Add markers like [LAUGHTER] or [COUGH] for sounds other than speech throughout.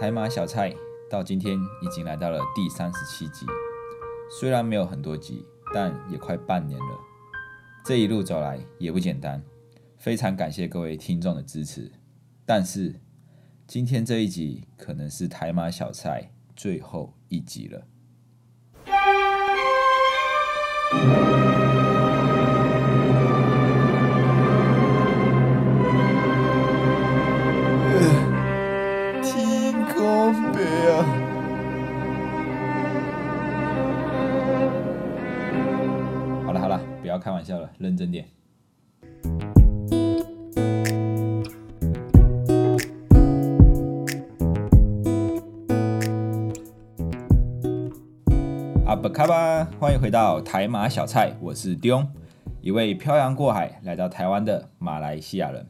台马小菜到今天已经来到了第三十七集，虽然没有很多集，但也快半年了。这一路走来也不简单，非常感谢各位听众的支持。但是今天这一集可能是台马小菜最后一集了。要开玩笑了，认真点。阿布卡巴，欢迎回到台马小菜，我是丢，一位漂洋过海来到台湾的马来西亚人。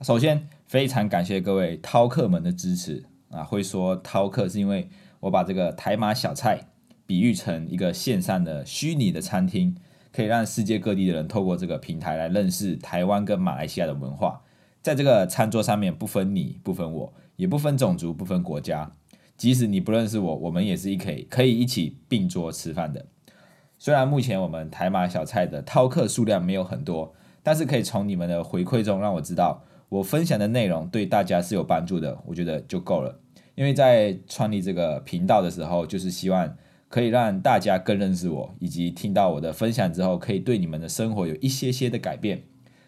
首先，非常感谢各位饕客们的支持啊！会说饕客是因为我把这个台马小菜比喻成一个线上的虚拟的餐厅，可以让世界各地的人透过这个平台来认识台湾跟马来西亚的文化。在这个餐桌上面，不分你，不分我，也不分种族，不分国家。即使你不认识我，我们也是一可以可以一起并桌吃饭的。虽然目前我们台马小菜的饕客数量没有很多，但是可以从你们的回馈中让我知道我分享的内容对大家是有帮助的，我觉得就够了。因为在创立这个频道的时候，就是希望可以让大家更认识我，以及听到我的分享之后，可以对你们的生活有一些些的改变。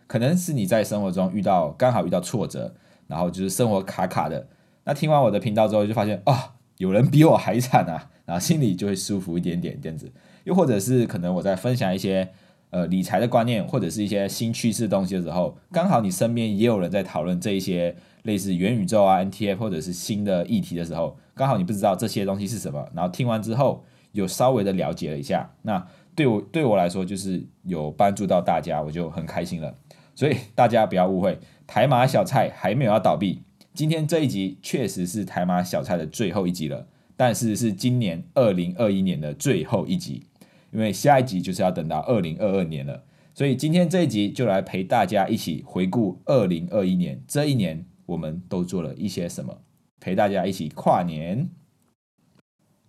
可能是你在生活中遇到刚好遇到挫折，然后就是生活卡卡的。那听完我的频道之后，就发现啊，有人比我还惨啊，然后心里就会舒服一点点这样子。又或者是可能我在分享一些呃理财的观念，或者是一些新趋势东西的时候，刚好你身边也有人在讨论这一些类似元宇宙啊、NTF 或者是新的议题的时候，刚好你不知道这些东西是什么，然后听完之后有稍微的了解了一下，那对我对我来说就是有帮助到大家，我就很开心了。所以大家不要误会，台马小菜还没有要倒闭。今天这一集确实是台马小菜的最后一集了，但是是今年二零二一年的最后一集，因为下一集就是要等到二零二二年了。所以今天这一集就来陪大家一起回顾二零二一年这一年我们都做了一些什么，陪大家一起跨年。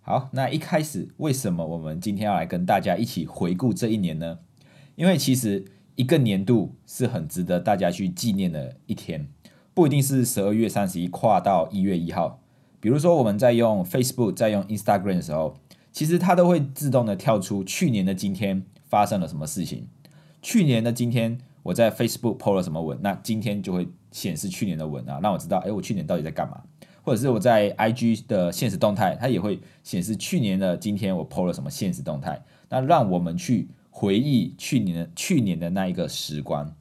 好，那一开始为什么我们今天要来跟大家一起回顾这一年呢？因为其实一个年度是很值得大家去纪念的一天。不一定是十二月三十一跨到一月一号，比如说我们在用 Facebook、在用 Instagram 的时候，其实它都会自动的跳出去年的今天发生了什么事情。去年的今天我在 Facebook PO 了什么文，那今天就会显示去年的文啊，让我知道，哎，我去年到底在干嘛？或者是我在 IG 的现实动态，它也会显示去年的今天我 PO 了什么现实动态，那让我们去回忆去年的去年的那一个时光。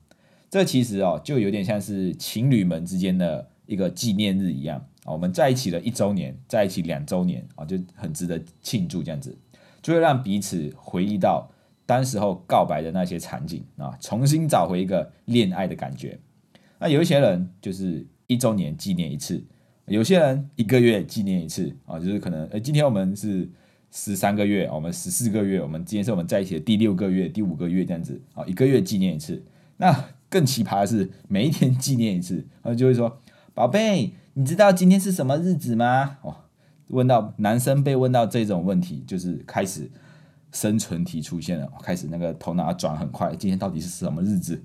这其实哦，就有点像是情侣们之间的一个纪念日一样啊。我们在一起了一周年，在一起两周年啊，就很值得庆祝。这样子就会让彼此回忆到当时候告白的那些场景啊，重新找回一个恋爱的感觉。那有一些人就是一周年纪念一次，有些人一个月纪念一次啊，就是可能呃，今天我们是十三个月，我们十四个月，我们今天是我们在一起的第六个月、第五个月这样子啊，一个月纪念一次。那更奇葩的是，每一天纪念一次，[LAUGHS] 然后就会说：“宝贝，你知道今天是什么日子吗？”哦，问到男生被问到这种问题，就是开始生存题出现了，开始那个头脑转很快。今天到底是什么日子？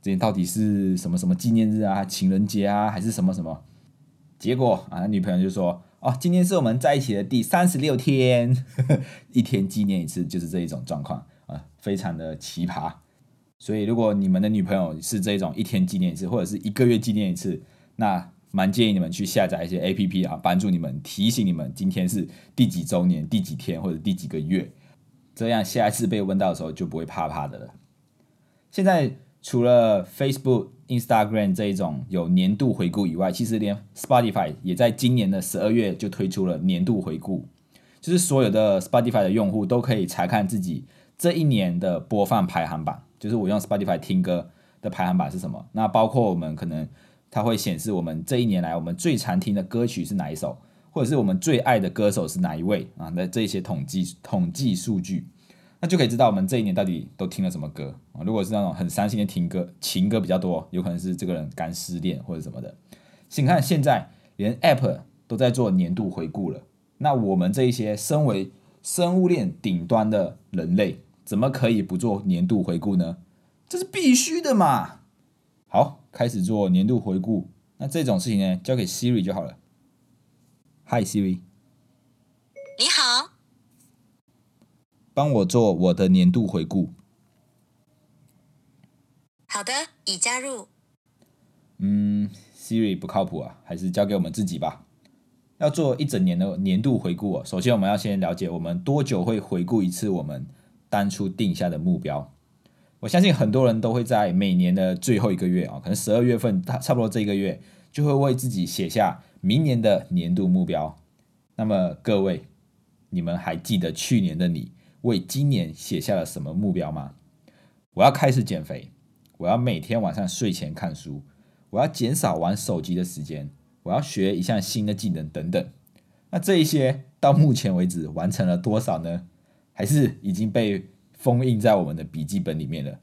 今天到底是什么什么纪念日啊？情人节啊，还是什么什么？结果啊，女朋友就说：“哦，今天是我们在一起的第三十六天呵呵，[LAUGHS] 一天纪念一次，就是这一种状况啊，非常的奇葩。”所以，如果你们的女朋友是这种一天纪念一次，或者是一个月纪念一次，那蛮建议你们去下载一些 A P P 啊，帮助你们提醒你们今天是第几周年、第几天或者第几个月，这样下一次被问到的时候就不会怕怕的了。现在除了 Facebook、Instagram 这一种有年度回顾以外，其实连 Spotify 也在今年的十二月就推出了年度回顾，就是所有的 Spotify 的用户都可以查看自己这一年的播放排行榜。就是我用 Spotify 听歌的排行榜是什么？那包括我们可能它会显示我们这一年来我们最常听的歌曲是哪一首，或者是我们最爱的歌手是哪一位啊？那这些统计统计数据，那就可以知道我们这一年到底都听了什么歌啊？如果是那种很伤心的听歌，情歌比较多，有可能是这个人刚失恋或者什么的。请看现在连 App 都在做年度回顾了，那我们这一些身为生物链顶端的人类，怎么可以不做年度回顾呢？这是必须的嘛！好，开始做年度回顾。那这种事情呢，交给 Siri 就好了。Hi Siri，你好，帮我做我的年度回顾。好的，已加入。嗯，Siri 不靠谱啊，还是交给我们自己吧。要做一整年的年度回顾哦，首先我们要先了解我们多久会回顾一次我们当初定下的目标。我相信很多人都会在每年的最后一个月啊，可能十二月份，差差不多这一个月就会为自己写下明年的年度目标。那么各位，你们还记得去年的你为今年写下了什么目标吗？我要开始减肥，我要每天晚上睡前看书，我要减少玩手机的时间，我要学一项新的技能等等。那这一些到目前为止完成了多少呢？还是已经被封印在我们的笔记本里面了？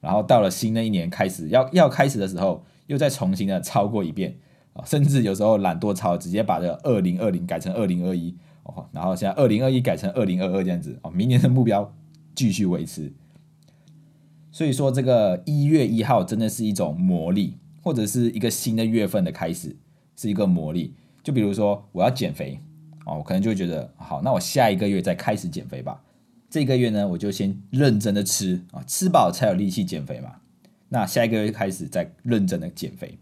然后到了新的一年开始要要开始的时候，又再重新的抄过一遍啊，甚至有时候懒惰抄，直接把这个二零二零改成二零二一哦，然后现在二零二一改成二零二二这样子哦，明年的目标继续维持。所以说，这个一月一号真的是一种魔力，或者是一个新的月份的开始，是一个魔力。就比如说，我要减肥哦，我可能就觉得，好，那我下一个月再开始减肥吧。这个月呢，我就先认真的吃啊，吃饱才有力气减肥嘛。那下一个月开始再认真的减肥。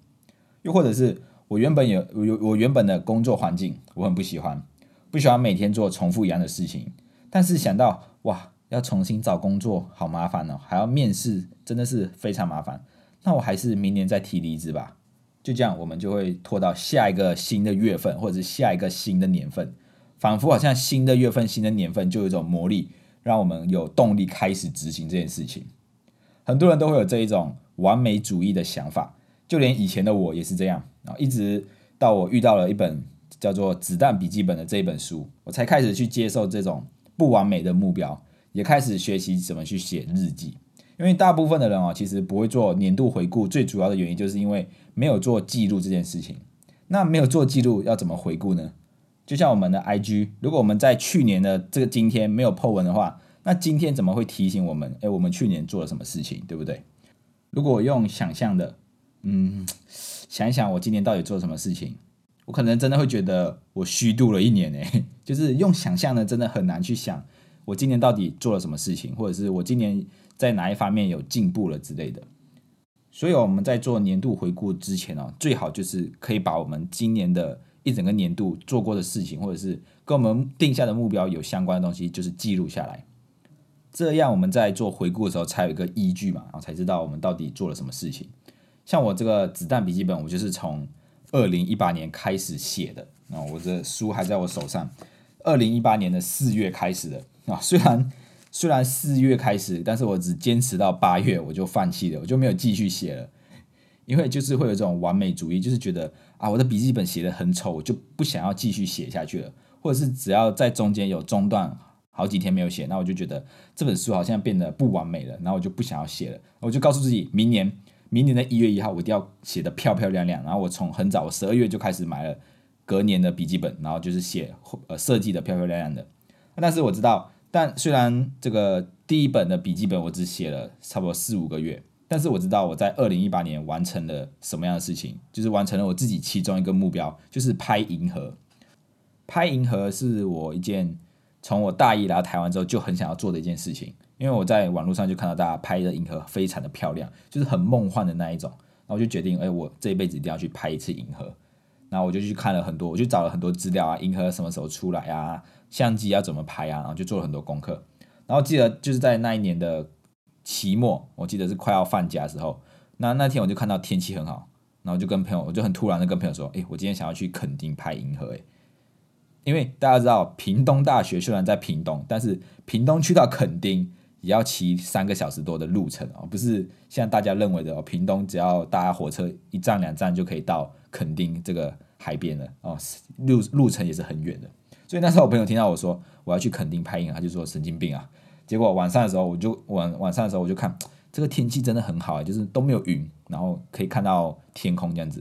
又或者是我原本有有我原本的工作环境，我很不喜欢，不喜欢每天做重复一样的事情。但是想到哇，要重新找工作好麻烦哦，还要面试，真的是非常麻烦。那我还是明年再提离职吧。就这样，我们就会拖到下一个新的月份，或者是下一个新的年份，仿佛好像新的月份、新的年份就有一种魔力，让我们有动力开始执行这件事情。很多人都会有这一种完美主义的想法，就连以前的我也是这样啊，一直到我遇到了一本叫做《子弹笔记本》的这一本书，我才开始去接受这种不完美的目标，也开始学习怎么去写日记。因为大部分的人哦，其实不会做年度回顾，最主要的原因就是因为没有做记录这件事情。那没有做记录，要怎么回顾呢？就像我们的 IG，如果我们在去年的这个今天没有 po 文的话，那今天怎么会提醒我们？诶，我们去年做了什么事情，对不对？如果用想象的，嗯，想一想我今年到底做了什么事情，我可能真的会觉得我虚度了一年呢。[LAUGHS] 就是用想象呢，真的很难去想我今年到底做了什么事情，或者是我今年。在哪一方面有进步了之类的，所以我们在做年度回顾之前呢，最好就是可以把我们今年的一整个年度做过的事情，或者是跟我们定下的目标有相关的东西，就是记录下来。这样我们在做回顾的时候才有一个依据嘛，然后才知道我们到底做了什么事情。像我这个子弹笔记本，我就是从二零一八年开始写的啊，我的书还在我手上，二零一八年的四月开始的啊，虽然。虽然四月开始，但是我只坚持到八月，我就放弃了，我就没有继续写了，因为就是会有这种完美主义，就是觉得啊，我的笔记本写的很丑，我就不想要继续写下去了，或者是只要在中间有中断好几天没有写，那我就觉得这本书好像变得不完美了，然后我就不想要写了，我就告诉自己，明年明年的一月一号我一定要写的漂漂亮亮，然后我从很早，我十二月就开始买了隔年的笔记本，然后就是写呃设计的漂漂亮亮的，但是我知道。但虽然这个第一本的笔记本我只写了差不多四五个月，但是我知道我在二零一八年完成了什么样的事情，就是完成了我自己其中一个目标，就是拍银河。拍银河是我一件从我大一来到台湾之后就很想要做的一件事情，因为我在网络上就看到大家拍的银河非常的漂亮，就是很梦幻的那一种，然后我就决定，哎，我这一辈子一定要去拍一次银河。然后我就去看了很多，我就找了很多资料啊，银河什么时候出来啊？相机要怎么拍啊？然后就做了很多功课。然后记得就是在那一年的期末，我记得是快要放假的时候，那那天我就看到天气很好，然后就跟朋友，我就很突然的跟朋友说：“哎，我今天想要去垦丁拍银河。”哎，因为大家知道屏东大学虽然在屏东，但是屏东去到垦丁也要骑三个小时多的路程哦，不是像大家认为的哦，屏东只要搭火车一站两站就可以到垦丁这个海边了哦，路路程也是很远的。所以那时候我朋友听到我说我要去垦丁拍影，他就说神经病啊。结果晚上的时候，我就晚晚上的时候我就看这个天气真的很好，就是都没有云，然后可以看到天空这样子，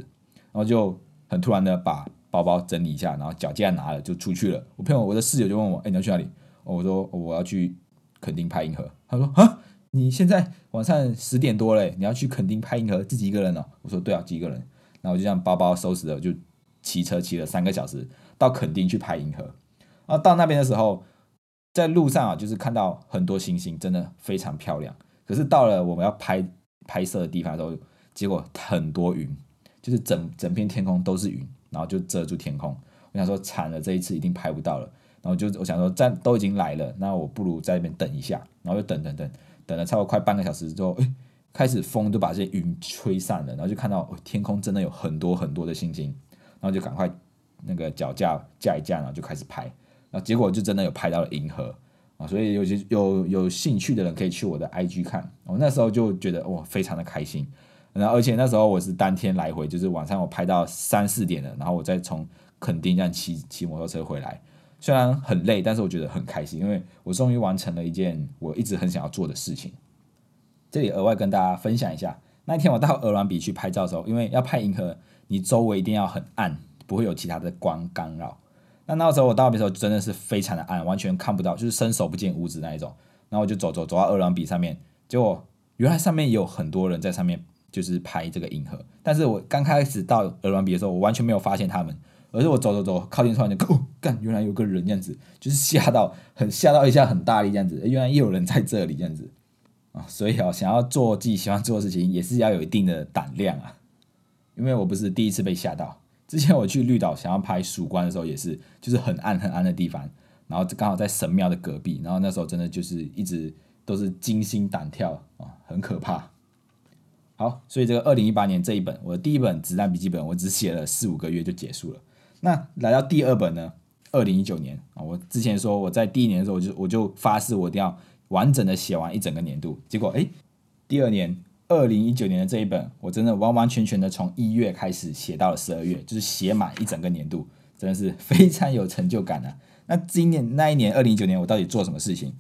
然后就很突然的把包包整理一下，然后脚架拿了就出去了。我朋友我的室友就问我，哎、你要去哪里？我说我要去垦丁拍银河。他说啊，你现在晚上十点多嘞，你要去垦丁拍银河，自己一个人哦？我说对啊，自己一个人。然后我就这样包包收拾了，就骑车骑了三个小时到垦丁去拍银河。啊到那边的时候，在路上啊，就是看到很多星星，真的非常漂亮。可是到了我们要拍拍摄的地方的时候，结果很多云，就是整整片天空都是云，然后就遮住天空。我想说惨了，这一次一定拍不到了。然后就我想说，站都已经来了，那我不如在那边等一下。然后就等等等，等了差不多快半个小时之后，哎，开始风就把这些云吹散了，然后就看到、天空真的有很多很多的星星，然后就赶快那个脚架架一架，然后就开始拍。然后结果就真的有拍到了银河啊，所以有些有有兴趣的人可以去我的 IG 看。我那时候就觉得哇，非常的开心。然后而且那时候我是当天来回，就是晚上我拍到三四点了，然后我再从垦丁这样骑骑摩托车回来。虽然很累，但是我觉得很开心，因为我终于完成了一件我一直很想要做的事情。这里额外跟大家分享一下，那天我到鹅銮比去拍照的时候，因为要拍银河，你周围一定要很暗，不会有其他的光干扰。那那时候我到的时候真的是非常的暗，完全看不到，就是伸手不见五指那一种。然后我就走走走到鹅銮比上面，结果原来上面有很多人在上面就是拍这个银河。但是我刚开始到鹅銮鼻的时候，我完全没有发现他们，而是我走走走靠近突然就哦，原来有个人这样子，就是吓到很吓到一下很大力这样子，原来也有人在这里这样子啊。所以啊，想要做自己喜欢做的事情，也是要有一定的胆量啊。因为我不是第一次被吓到，之前我去绿岛想要拍曙光的时候，也是就是很暗很暗的地方，然后刚好在神庙的隔壁，然后那时候真的就是一直都是惊心胆跳啊，很可怕。好，所以这个二零一八年这一本我的第一本子弹笔记本，我只写了四五个月就结束了。那来到第二本呢，二零一九年啊，我之前说我在第一年的时候，我就我就发誓我一定要完整的写完一整个年度，结果诶，第二年二零一九年的这一本，我真的完完全全的从一月开始写到了十二月，就是写满一整个年度，真的是非常有成就感啊。那今年那一年二零一九年我到底做什么事情？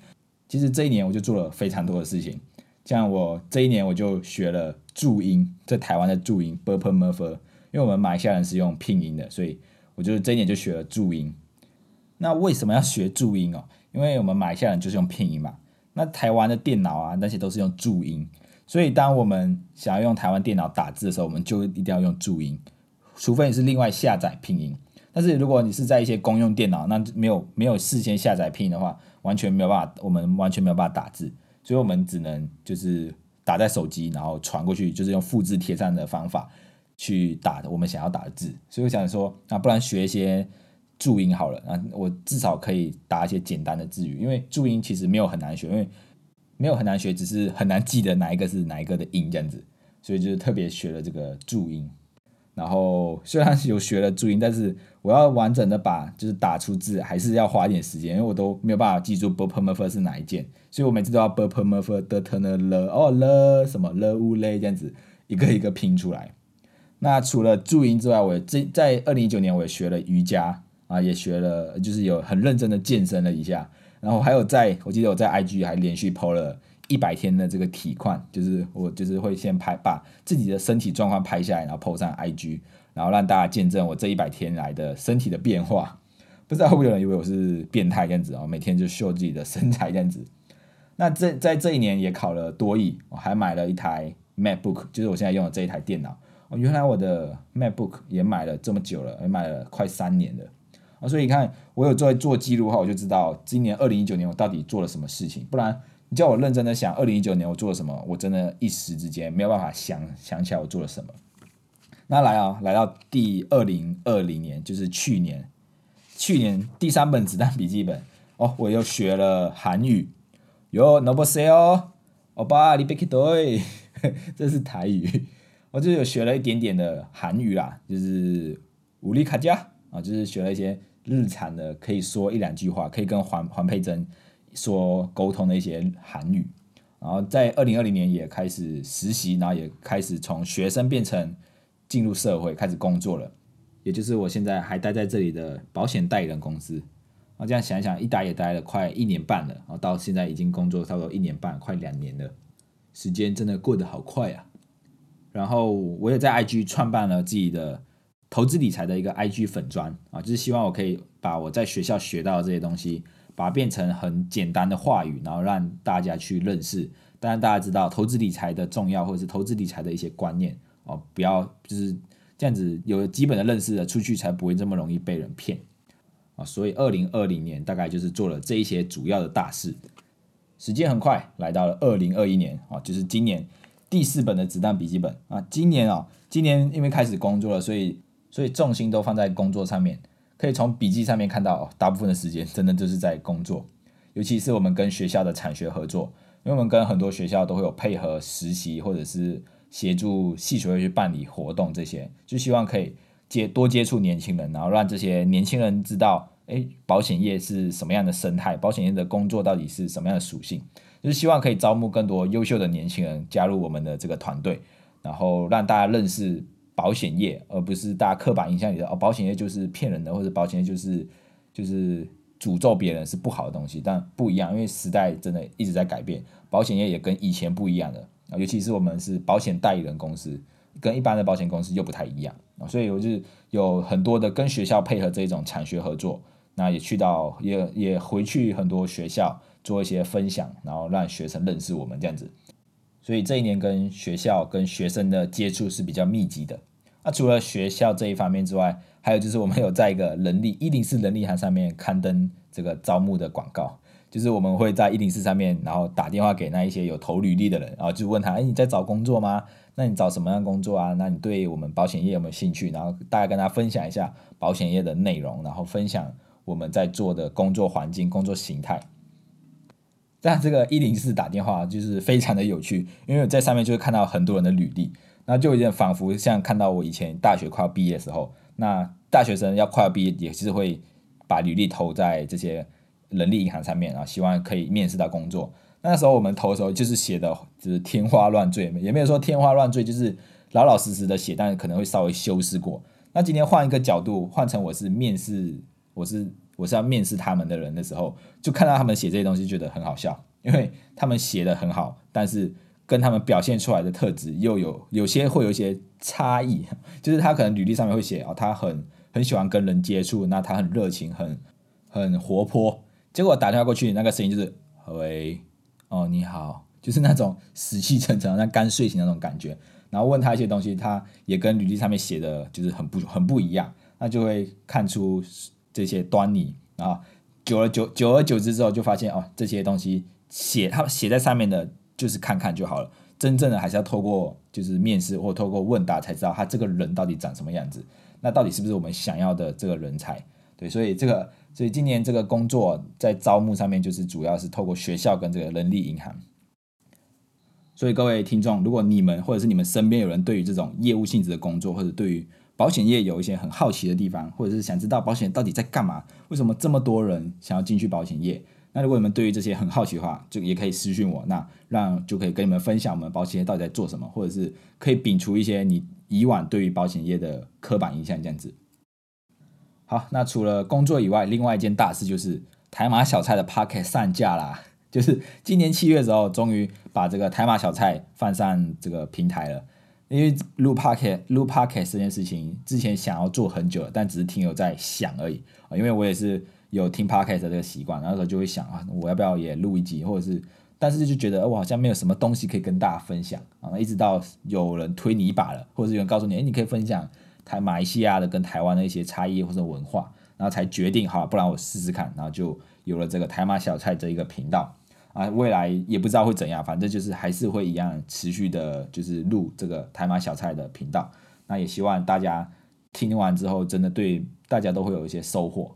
其实这一年我就做了非常多的事情，像我这一年我就学了注音，在台湾的注音 b u r p e m u r f e r 因为我们马来西亚人是用拼音的，所以我就这一年就学了注音。那为什么要学注音哦？因为我们马来西亚人就是用拼音嘛。那台湾的电脑啊，那些都是用注音，所以当我们想要用台湾电脑打字的时候，我们就一定要用注音，除非你是另外下载拼音。但是如果你是在一些公用电脑，那没有没有事先下载拼音的话，完全没有办法，我们完全没有办法打字，所以我们只能就是打在手机，然后传过去，就是用复制贴上的方法去打我们想要打的字。所以我想说，那不然学一些注音好了，啊，我至少可以打一些简单的字语，因为注音其实没有很难学，因为没有很难学，只是很难记得哪一个是哪一个的音这样子，所以就是特别学了这个注音。然后虽然有学了注音，但是我要完整的把就是打出字，还是要花一点时间，因为我都没有办法记住 b u r p m u r f 是哪一件，所以我每次都要 b u r p m f 的 t n l 哦 l 什么 l u l 这样子一个一个拼出来。那除了注音之外，我这在二零一九年我也学了瑜伽啊，也学了就是有很认真的健身了一下，然后还有在我记得我在 IG 还连续 PO 了。一百天的这个体况，就是我就是会先拍把自己的身体状况拍下来，然后 PO 上 IG，然后让大家见证我这一百天来的身体的变化。[LAUGHS] 不知道会不会有人以为我是变态这样子哦，每天就秀自己的身材这样子。那这在这一年也考了多艺，我还买了一台 MacBook，就是我现在用的这一台电脑。哦，原来我的 MacBook 也买了这么久了，也买了快三年了。啊，所以你看我有做做记录的话，我就知道今年二零一九年我到底做了什么事情，不然。你叫我认真的想，二零一九年我做了什么？我真的一时之间没有办法想想起来我做了什么。那来啊，来到第二零二零年，就是去年，去年第三本子弹笔记本哦，我又学了韩语，有 noble say 哦，欧巴你别去对，[LAUGHS] 这是台语，我就有学了一点点的韩语啦，就是武力卡加啊，就是学了一些日常的，可以说一两句话，可以跟黄黄佩珍。说沟通的一些韩语，然后在二零二零年也开始实习，然后也开始从学生变成进入社会开始工作了，也就是我现在还待在这里的保险代理人公司。啊，这样想一想，一待也待了快一年半了，然后到现在已经工作差不多一年半，快两年了，时间真的过得好快啊。然后我也在 IG 创办了自己的投资理财的一个 IG 粉砖啊，就是希望我可以把我在学校学到的这些东西，把它变成很简单的话语，然后让大家去认识。当然，大家知道投资理财的重要，或者是投资理财的一些观念哦，不要就是这样子有基本的认识了出去，才不会这么容易被人骗啊。所以，二零二零年大概就是做了这一些主要的大事。时间很快来到了二零二一年啊，就是今年第四本的子弹笔记本啊。今年啊，今年因为开始工作了，所以所以重心都放在工作上面。可以从笔记上面看到，大部分的时间真的就是在工作，尤其是我们跟学校的产学合作。因为我们跟很多学校都会有配合实习，或者是协助系学会去办理活动，这些就希望可以接多接触年轻人，然后让这些年轻人知道，哎，保险业是什么样的生态，保险业的工作到底是什么样的属性，就是希望可以招募更多优秀的年轻人加入我们的这个团队，然后让大家认识保险业，而不是大家刻板印象里的哦，保险业就是骗人的，或者保险业就是就是诅咒别人是不好的东西，但不一样，因为时代真的一直在改变。保险业也跟以前不一样的啊，尤其是我们是保险代理人公司，跟一般的保险公司又不太一样。啊，所以我就有很多的跟学校配合这种产学合作，那也去到也也回去很多学校做一些分享，然后让学生认识我们这样子，所以这一年跟学校跟学生的接触是比较密集的。那除了学校这一方面之外，还有就是我们有在一个人力一零四人力函上面刊登这个招募的广告。就是我们会在一零四上面，然后打电话给那一些有投履历的人，然后就问他：哎，你在找工作吗？那你找什么样工作啊？那你对我们保险业有没有兴趣？然后大家跟他分享一下保险业的内容，然后分享我们在做的工作环境、工作形态。但这个一零四打电话就是非常的有趣，因为在上面就会看到很多人的履历，那就有点仿佛像看到我以前大学快要毕业的时候，那大学生要快要毕业，也是会把履历投在这些。人力银行上面啊，希望可以面试到工作。那时候我们投的时候，就是写的就是天花乱坠，也没有说天花乱坠，就是老老实实的写，但可能会稍微修饰过。那今天换一个角度，换成我是面试，我是我是要面试他们的人的时候，就看到他们写这些东西，觉得很好笑，因为他们写的很好，但是跟他们表现出来的特质又有 [LAUGHS] 有些会有一些差异。就是他可能履历上面会写哦，他很很喜欢跟人接触，那他很热情，很很活泼。结果打电话过去，那个声音就是“喂，哦，你好”，就是那种死气沉沉、像刚睡醒那种感觉。然后问他一些东西，他也跟履历上面写的就是很不很不一样，那就会看出这些端倪啊。久而久久而久之之后，就发现哦，这些东西写他写在上面的，就是看看就好了。真正的还是要透过就是面试或透过问答才知道他这个人到底长什么样子，那到底是不是我们想要的这个人才？对，所以这个。所以今年这个工作在招募上面，就是主要是透过学校跟这个人力银行。所以各位听众，如果你们或者是你们身边有人对于这种业务性质的工作，或者对于保险业有一些很好奇的地方，或者是想知道保险到底在干嘛，为什么这么多人想要进去保险业，那如果你们对于这些很好奇的话，就也可以私讯我，那让就可以跟你们分享我们保险业到底在做什么，或者是可以摒除一些你以往对于保险业的刻板印象，这样子。好，那除了工作以外，另外一件大事就是台马小菜的 Pocket 上架啦。[LAUGHS] 就是今年七月的时候，终于把这个台马小菜放上这个平台了。因为录 Pocket 录 Pocket 这件事情，之前想要做很久了，但只是停留在想而已啊。因为我也是有听 Pocket 这个习惯，然后时候就会想啊，我要不要也录一集，或者是，但是就觉得我好像没有什么东西可以跟大家分享啊。一直到有人推你一把了，或者是有人告诉你，哎，你可以分享。台马来西亚的跟台湾的一些差异或者文化，然后才决定好，不然我试试看，然后就有了这个台马小菜这一个频道啊。未来也不知道会怎样，反正就是还是会一样持续的，就是录这个台马小菜的频道。那也希望大家听完之后，真的对大家都会有一些收获。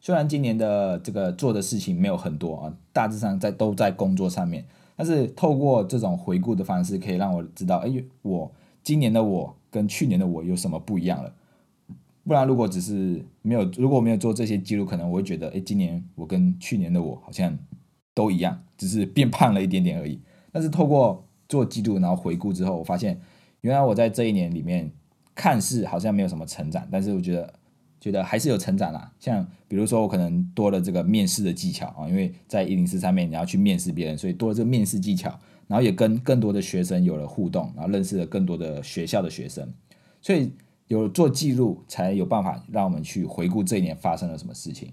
虽然今年的这个做的事情没有很多啊，大致上在都在工作上面，但是透过这种回顾的方式，可以让我知道，哎，我今年的我。跟去年的我有什么不一样了？不然如果只是没有，如果没有做这些记录，可能我会觉得，哎，今年我跟去年的我好像都一样，只是变胖了一点点而已。但是透过做记录，然后回顾之后，我发现原来我在这一年里面看似好像没有什么成长，但是我觉得觉得还是有成长啦。像比如说我可能多了这个面试的技巧啊，因为在一零四上面你要去面试别人，所以多了这个面试技巧。然后也跟更多的学生有了互动，然后认识了更多的学校的学生，所以有做记录，才有办法让我们去回顾这一年发生了什么事情。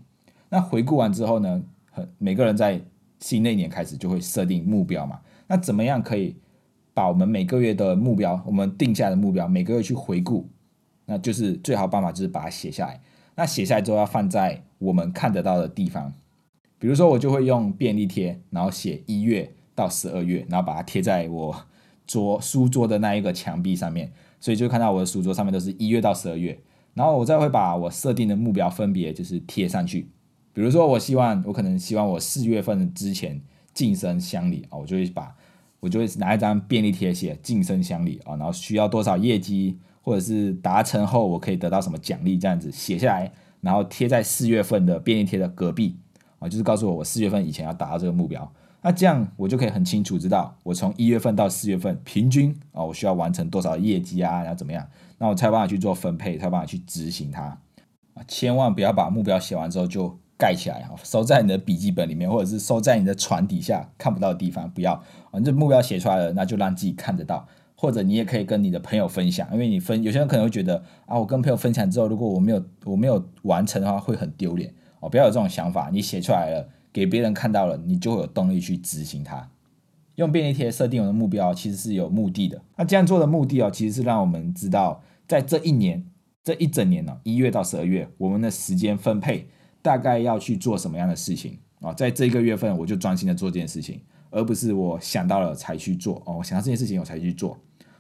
那回顾完之后呢，很每个人在新的一年开始就会设定目标嘛。那怎么样可以把我们每个月的目标，我们定下的目标，每个月去回顾？那就是最好办法就是把它写下来。那写下来之后要放在我们看得到的地方，比如说我就会用便利贴，然后写一月到十二月，然后把它贴在我桌书桌的那一个墙壁上面，所以就看到我的书桌上面都是一月到十二月。然后我再会把我设定的目标分别就是贴上去。比如说我希望我可能希望我四月份之前晋升乡里啊，我就会把我就会拿一张便利贴写晋升乡里啊，然后需要多少业绩。或者是达成后我可以得到什么奖励，这样子写下来，然后贴在四月份的便利贴的隔壁啊，就是告诉我我四月份以前要达到这个目标。那这样我就可以很清楚知道我从一月份到四月份平均啊，我需要完成多少业绩啊，然后怎么样，那我才有办法去做分配，才有办法去执行它啊。千万不要把目标写完之后就盖起来哈，收在你的笔记本里面，或者是收在你的床底下看不到的地方，不要。反正目标写出来了，那就让自己看得到。或者你也可以跟你的朋友分享，因为你分有些人可能会觉得啊，我跟朋友分享之后，如果我没有我没有完成的话，会很丢脸哦。不要有这种想法，你写出来了，给别人看到了，你就会有动力去执行它。用便利贴设定我的目标，其实是有目的的。那这样做的目的哦，其实是让我们知道，在这一年这一整年呢，一月到十二月，我们的时间分配大概要去做什么样的事情啊？在这个月份，我就专心的做这件事情。而不是我想到了才去做哦，我想到这件事情我才去做。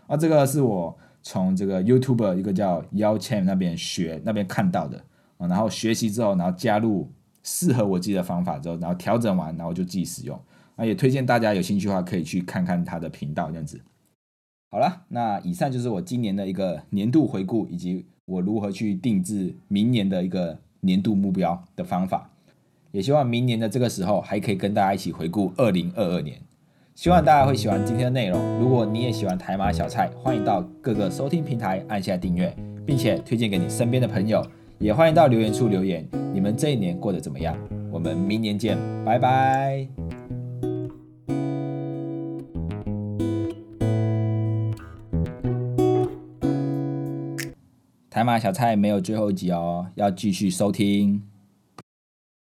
啊，这个是我从这个 YouTube 一个叫 Yao Chen 那边学那边看到的啊，然后学习之后，然后加入适合我自己的方法之后，然后调整完，然后就自己使用。啊，也推荐大家有兴趣的话可以去看看他的频道这样子。好了，那以上就是我今年的一个年度回顾，以及我如何去定制明年的一个年度目标的方法。也希望明年的这个时候还可以跟大家一起回顾二零二二年，希望大家会喜欢今天的内容。如果你也喜欢台马小菜，欢迎到各个收听平台按下订阅，并且推荐给你身边的朋友。也欢迎到留言处留言，你们这一年过得怎么样？我们明年见，拜拜。台马小菜没有最后一集哦，要继续收听。